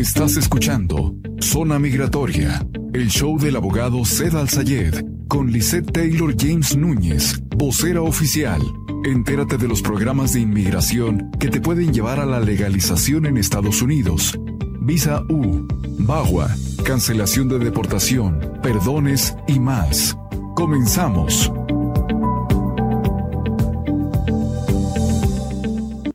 Estás escuchando Zona Migratoria, el show del abogado Zed Al-Sayed con Lisette Taylor James Núñez, vocera oficial. Entérate de los programas de inmigración que te pueden llevar a la legalización en Estados Unidos. Visa U, BAGUA, cancelación de deportación, perdones y más. Comenzamos.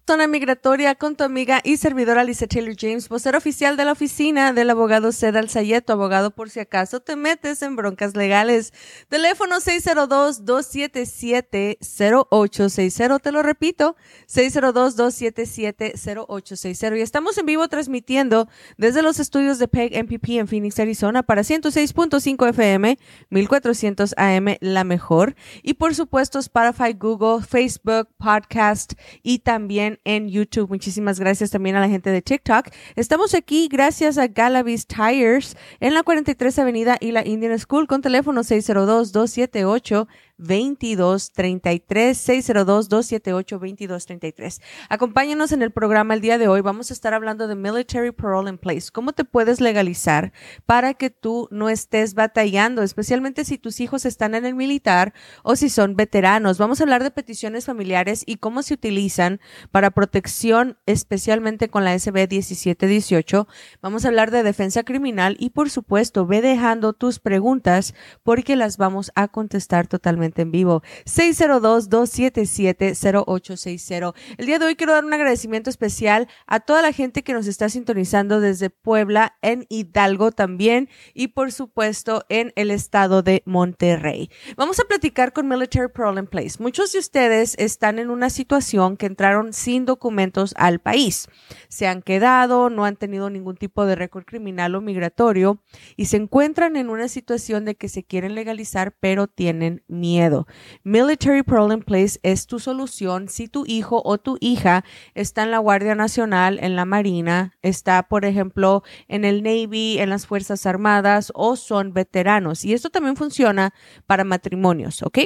Zona Migratoria con tu amiga y servidora Lisa Taylor James, vocera oficial de la oficina del abogado Cedal Sayet, abogado por si acaso te metes en broncas legales. Teléfono 602-277-0860, te lo repito, 602-277-0860. Y estamos en vivo transmitiendo desde los estudios de PEG MPP en Phoenix, Arizona para 106.5 FM, 1400 AM, la mejor. Y por supuesto Spotify, Google, Facebook, Podcast y también en YouTube. Muchísimas gracias también a la gente de TikTok. Estamos aquí gracias a Galavis Tires en la 43 Avenida y la Indian School con teléfono 602 278 2233 602 278 2233. Acompáñanos en el programa el día de hoy. Vamos a estar hablando de Military Parole in Place. ¿Cómo te puedes legalizar para que tú no estés batallando, especialmente si tus hijos están en el militar o si son veteranos? Vamos a hablar de peticiones familiares y cómo se utilizan para protección, especialmente con la SB 1718. Vamos a hablar de defensa criminal y por supuesto, ve dejando tus preguntas porque las vamos a contestar totalmente en vivo. 602-277-0860. El día de hoy quiero dar un agradecimiento especial a toda la gente que nos está sintonizando desde Puebla, en Hidalgo también y por supuesto en el estado de Monterrey. Vamos a platicar con Military Problem Place. Muchos de ustedes están en una situación que entraron sin documentos al país. Se han quedado, no han tenido ningún tipo de récord criminal o migratorio y se encuentran en una situación de que se quieren legalizar pero tienen miedo miedo. Military Parole in Place es tu solución si tu hijo o tu hija está en la Guardia Nacional, en la Marina, está, por ejemplo, en el Navy, en las Fuerzas Armadas o son veteranos. Y esto también funciona para matrimonios, ¿ok?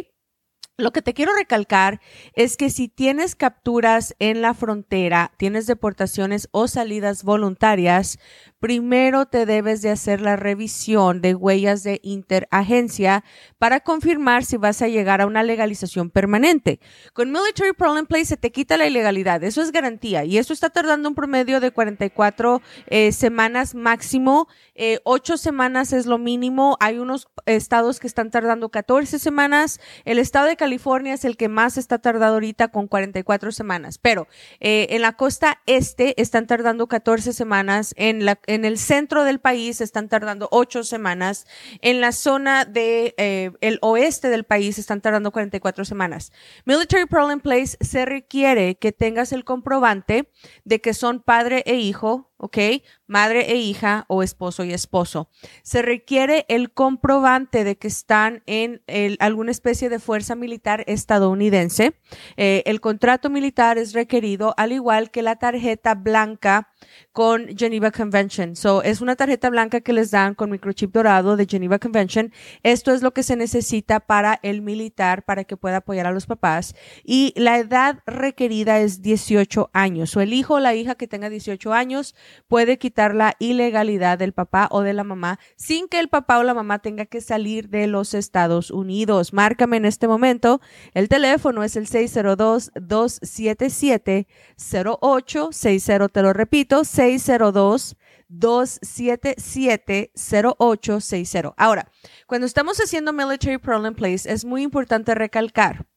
Lo que te quiero recalcar es que si tienes capturas en la frontera, tienes deportaciones o salidas voluntarias, primero te debes de hacer la revisión de huellas de interagencia para confirmar si vas a llegar a una legalización permanente. Con Military Problem Place se te quita la ilegalidad, eso es garantía y eso está tardando un promedio de 44 eh, semanas máximo, eh, 8 semanas es lo mínimo, hay unos estados que están tardando 14 semanas, el estado de California es el que más está tardado ahorita con 44 semanas, pero eh, en la costa este están tardando 14 semanas, en la en el centro del país están tardando ocho semanas. En la zona de eh, el oeste del país están tardando 44 semanas. Military Parole in Place se requiere que tengas el comprobante de que son padre e hijo ¿ok? Madre e hija o esposo y esposo. Se requiere el comprobante de que están en alguna especie de fuerza militar estadounidense. Eh, el contrato militar es requerido al igual que la tarjeta blanca con Geneva Convention. So, es una tarjeta blanca que les dan con microchip dorado de Geneva Convention. Esto es lo que se necesita para el militar para que pueda apoyar a los papás. Y la edad requerida es 18 años. O el hijo o la hija que tenga 18 años puede quitar la ilegalidad del papá o de la mamá sin que el papá o la mamá tenga que salir de los Estados Unidos. Márcame en este momento. El teléfono es el 602-277-0860. Te lo repito, 602 277-0860. Ahora, cuando estamos haciendo Military Problem Place, es muy importante recalcar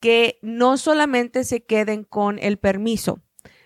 que no solamente se queden con el permiso,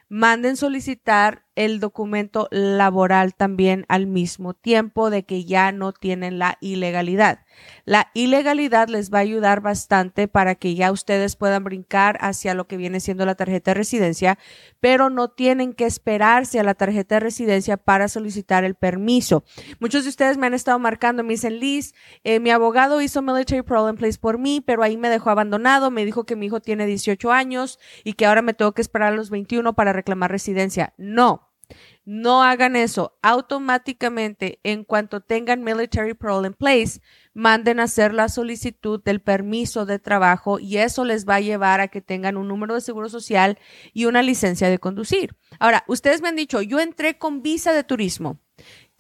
manden solicitar el documento laboral también al mismo tiempo de que ya no tienen la ilegalidad. La ilegalidad les va a ayudar bastante para que ya ustedes puedan brincar hacia lo que viene siendo la tarjeta de residencia, pero no tienen que esperarse a la tarjeta de residencia para solicitar el permiso. Muchos de ustedes me han estado marcando, me dicen, Liz, eh, mi abogado hizo Military Problem Place por mí, pero ahí me dejó abandonado, me dijo que mi hijo tiene 18 años y que ahora me tengo que esperar a los 21 para reclamar residencia. No, no hagan eso. Automáticamente, en cuanto tengan military parole in place, manden a hacer la solicitud del permiso de trabajo y eso les va a llevar a que tengan un número de seguro social y una licencia de conducir. Ahora, ustedes me han dicho, yo entré con visa de turismo.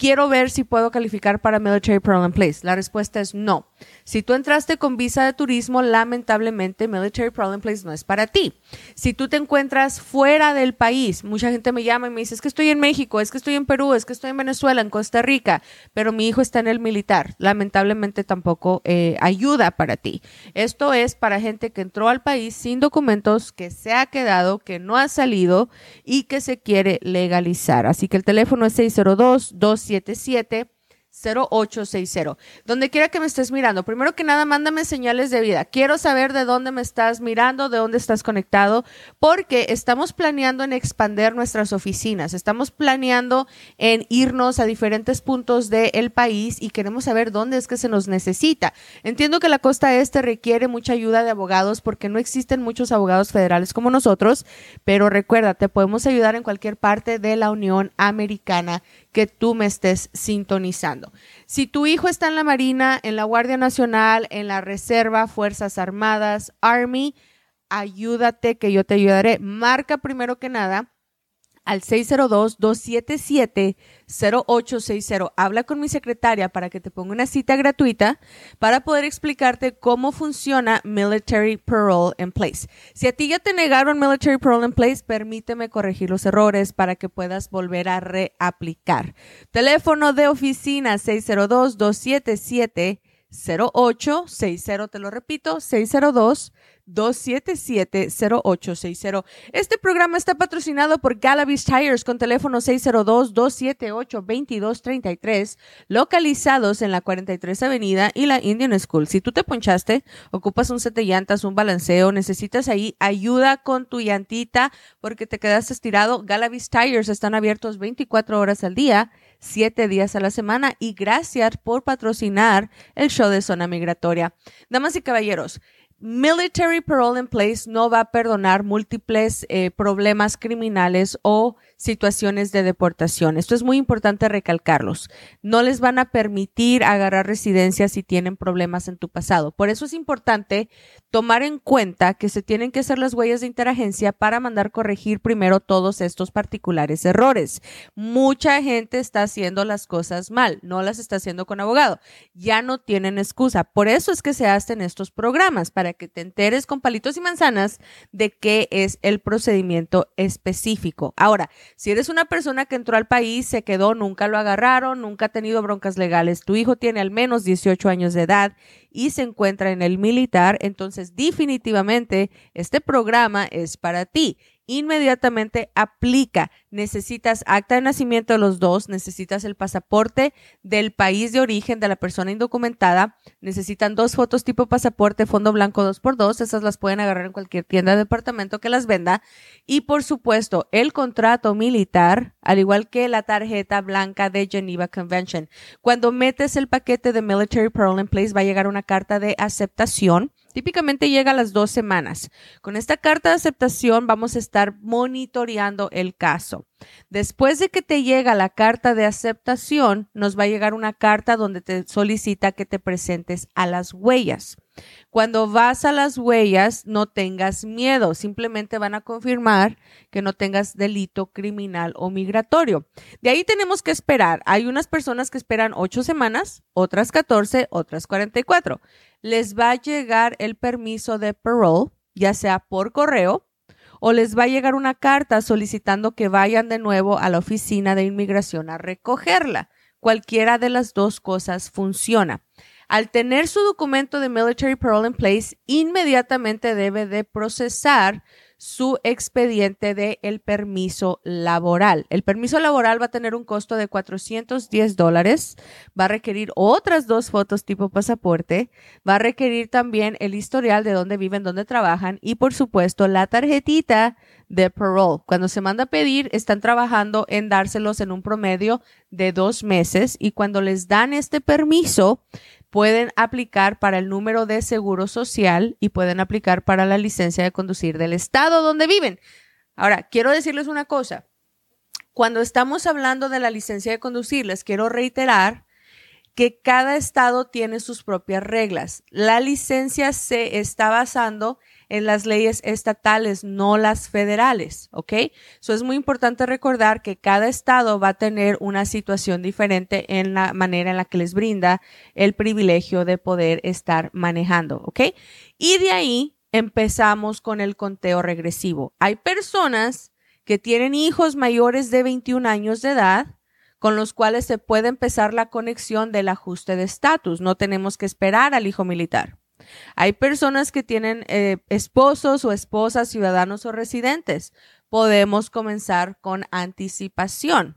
Quiero ver si puedo calificar para Military Parole Place. La respuesta es no. Si tú entraste con visa de turismo, lamentablemente Military Parole Place no es para ti. Si tú te encuentras fuera del país, mucha gente me llama y me dice, es que estoy en México, es que estoy en Perú, es que estoy en Venezuela, en Costa Rica, pero mi hijo está en el militar. Lamentablemente tampoco eh, ayuda para ti. Esto es para gente que entró al país sin documentos, que se ha quedado, que no ha salido y que se quiere legalizar. Así que el teléfono es 602 277 0860. Donde quiera que me estés mirando, primero que nada, mándame señales de vida. Quiero saber de dónde me estás mirando, de dónde estás conectado, porque estamos planeando en expander nuestras oficinas. Estamos planeando en irnos a diferentes puntos del país y queremos saber dónde es que se nos necesita. Entiendo que la costa este requiere mucha ayuda de abogados porque no existen muchos abogados federales como nosotros, pero recuerda, te podemos ayudar en cualquier parte de la Unión Americana que tú me estés sintonizando. Si tu hijo está en la Marina, en la Guardia Nacional, en la Reserva, Fuerzas Armadas, Army, ayúdate que yo te ayudaré. Marca primero que nada al 602-277-0860. Habla con mi secretaria para que te ponga una cita gratuita para poder explicarte cómo funciona Military Parole in Place. Si a ti ya te negaron Military Parole in Place, permíteme corregir los errores para que puedas volver a reaplicar. Teléfono de oficina 602-277-0860. Te lo repito, 602 277-0860. Este programa está patrocinado por Galavis Tires con teléfono 602-278-2233, localizados en la 43 Avenida y la Indian School. Si tú te ponchaste, ocupas un set de llantas, un balanceo, necesitas ahí ayuda con tu llantita porque te quedaste estirado, Galavis Tires están abiertos 24 horas al día siete días a la semana y gracias por patrocinar el show de Zona Migratoria. Damas y caballeros, Military Parole in Place no va a perdonar múltiples eh, problemas criminales o situaciones de deportación. Esto es muy importante recalcarlos. No les van a permitir agarrar residencia si tienen problemas en tu pasado. Por eso es importante tomar en cuenta que se tienen que hacer las huellas de interagencia para mandar corregir primero todos estos particulares errores. Mucha gente está haciendo las cosas mal, no las está haciendo con abogado. Ya no tienen excusa. Por eso es que se hacen estos programas, para que te enteres con palitos y manzanas de qué es el procedimiento específico. Ahora, si eres una persona que entró al país, se quedó, nunca lo agarraron, nunca ha tenido broncas legales, tu hijo tiene al menos 18 años de edad y se encuentra en el militar, entonces definitivamente este programa es para ti inmediatamente aplica. Necesitas acta de nacimiento de los dos, necesitas el pasaporte del país de origen de la persona indocumentada, necesitan dos fotos tipo pasaporte, fondo blanco 2x2, esas las pueden agarrar en cualquier tienda de departamento que las venda. Y por supuesto, el contrato militar, al igual que la tarjeta blanca de Geneva Convention. Cuando metes el paquete de Military Parole in Place, va a llegar una carta de aceptación Típicamente llega a las dos semanas. Con esta carta de aceptación vamos a estar monitoreando el caso. Después de que te llega la carta de aceptación, nos va a llegar una carta donde te solicita que te presentes a las huellas. Cuando vas a las huellas, no tengas miedo, simplemente van a confirmar que no tengas delito criminal o migratorio. De ahí tenemos que esperar. Hay unas personas que esperan ocho semanas, otras 14, otras 44. Les va a llegar el permiso de parole, ya sea por correo, o les va a llegar una carta solicitando que vayan de nuevo a la oficina de inmigración a recogerla. Cualquiera de las dos cosas funciona. Al tener su documento de Military Parole in Place, inmediatamente debe de procesar su expediente de el permiso laboral. El permiso laboral va a tener un costo de 410 dólares, va a requerir otras dos fotos tipo pasaporte, va a requerir también el historial de dónde viven, dónde trabajan y por supuesto la tarjetita de parole. Cuando se manda a pedir, están trabajando en dárselos en un promedio de dos meses y cuando les dan este permiso, pueden aplicar para el número de seguro social y pueden aplicar para la licencia de conducir del estado donde viven. Ahora, quiero decirles una cosa. Cuando estamos hablando de la licencia de conducir, les quiero reiterar que cada estado tiene sus propias reglas. La licencia se está basando en las leyes estatales, no las federales, ¿ok? Eso es muy importante recordar que cada estado va a tener una situación diferente en la manera en la que les brinda el privilegio de poder estar manejando, ¿ok? Y de ahí empezamos con el conteo regresivo. Hay personas que tienen hijos mayores de 21 años de edad con los cuales se puede empezar la conexión del ajuste de estatus. No tenemos que esperar al hijo militar. Hay personas que tienen eh, esposos o esposas, ciudadanos o residentes. Podemos comenzar con anticipación.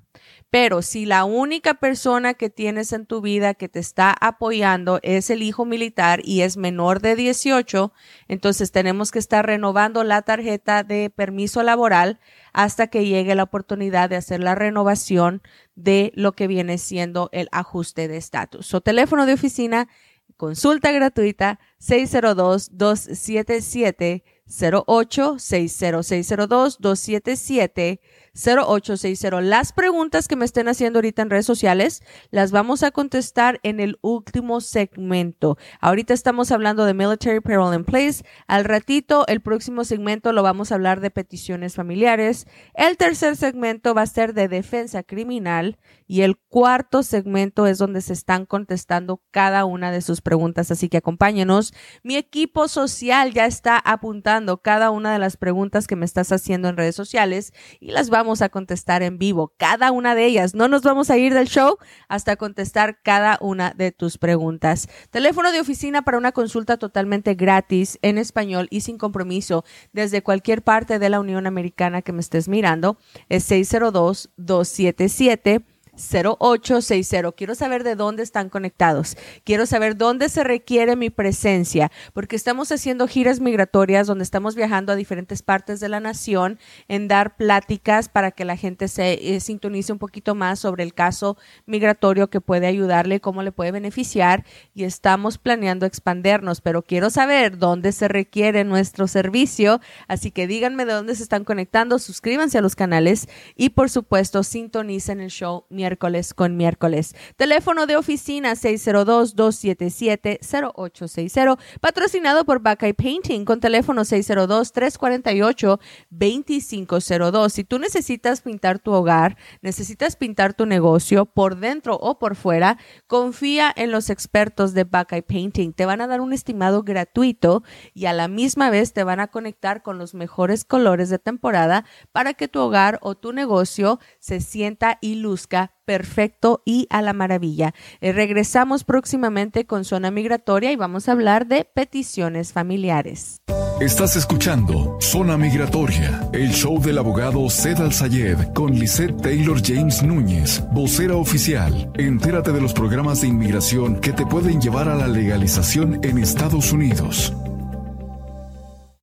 Pero si la única persona que tienes en tu vida que te está apoyando es el hijo militar y es menor de 18, entonces tenemos que estar renovando la tarjeta de permiso laboral hasta que llegue la oportunidad de hacer la renovación de lo que viene siendo el ajuste de estatus. Su teléfono de oficina, consulta gratuita 602-277 08 60602 277 0860. Las preguntas que me estén haciendo ahorita en redes sociales las vamos a contestar en el último segmento. Ahorita estamos hablando de Military Parole in Place. Al ratito, el próximo segmento lo vamos a hablar de peticiones familiares. El tercer segmento va a ser de defensa criminal y el cuarto segmento es donde se están contestando cada una de sus preguntas. Así que acompáñenos. Mi equipo social ya está apuntando cada una de las preguntas que me estás haciendo en redes sociales y las vamos vamos a contestar en vivo, cada una de ellas. No nos vamos a ir del show hasta contestar cada una de tus preguntas. Teléfono de oficina para una consulta totalmente gratis en español y sin compromiso desde cualquier parte de la Unión Americana que me estés mirando es 602 277 0860. Quiero saber de dónde están conectados. Quiero saber dónde se requiere mi presencia, porque estamos haciendo giras migratorias donde estamos viajando a diferentes partes de la nación en dar pláticas para que la gente se eh, sintonice un poquito más sobre el caso migratorio que puede ayudarle, cómo le puede beneficiar y estamos planeando expandernos, pero quiero saber dónde se requiere nuestro servicio, así que díganme de dónde se están conectando, suscríbanse a los canales y por supuesto sintonicen el show miércoles con miércoles. Teléfono de oficina 602-277-0860, patrocinado por Buckeye Painting con teléfono 602-348-2502. Si tú necesitas pintar tu hogar, necesitas pintar tu negocio por dentro o por fuera, confía en los expertos de Buckeye Painting. Te van a dar un estimado gratuito y a la misma vez te van a conectar con los mejores colores de temporada para que tu hogar o tu negocio se sienta y luzca perfecto y a la maravilla. Eh, regresamos próximamente con Zona Migratoria y vamos a hablar de peticiones familiares. Estás escuchando Zona Migratoria, el show del abogado Al Sayed con Lisette Taylor James Núñez, vocera oficial. Entérate de los programas de inmigración que te pueden llevar a la legalización en Estados Unidos.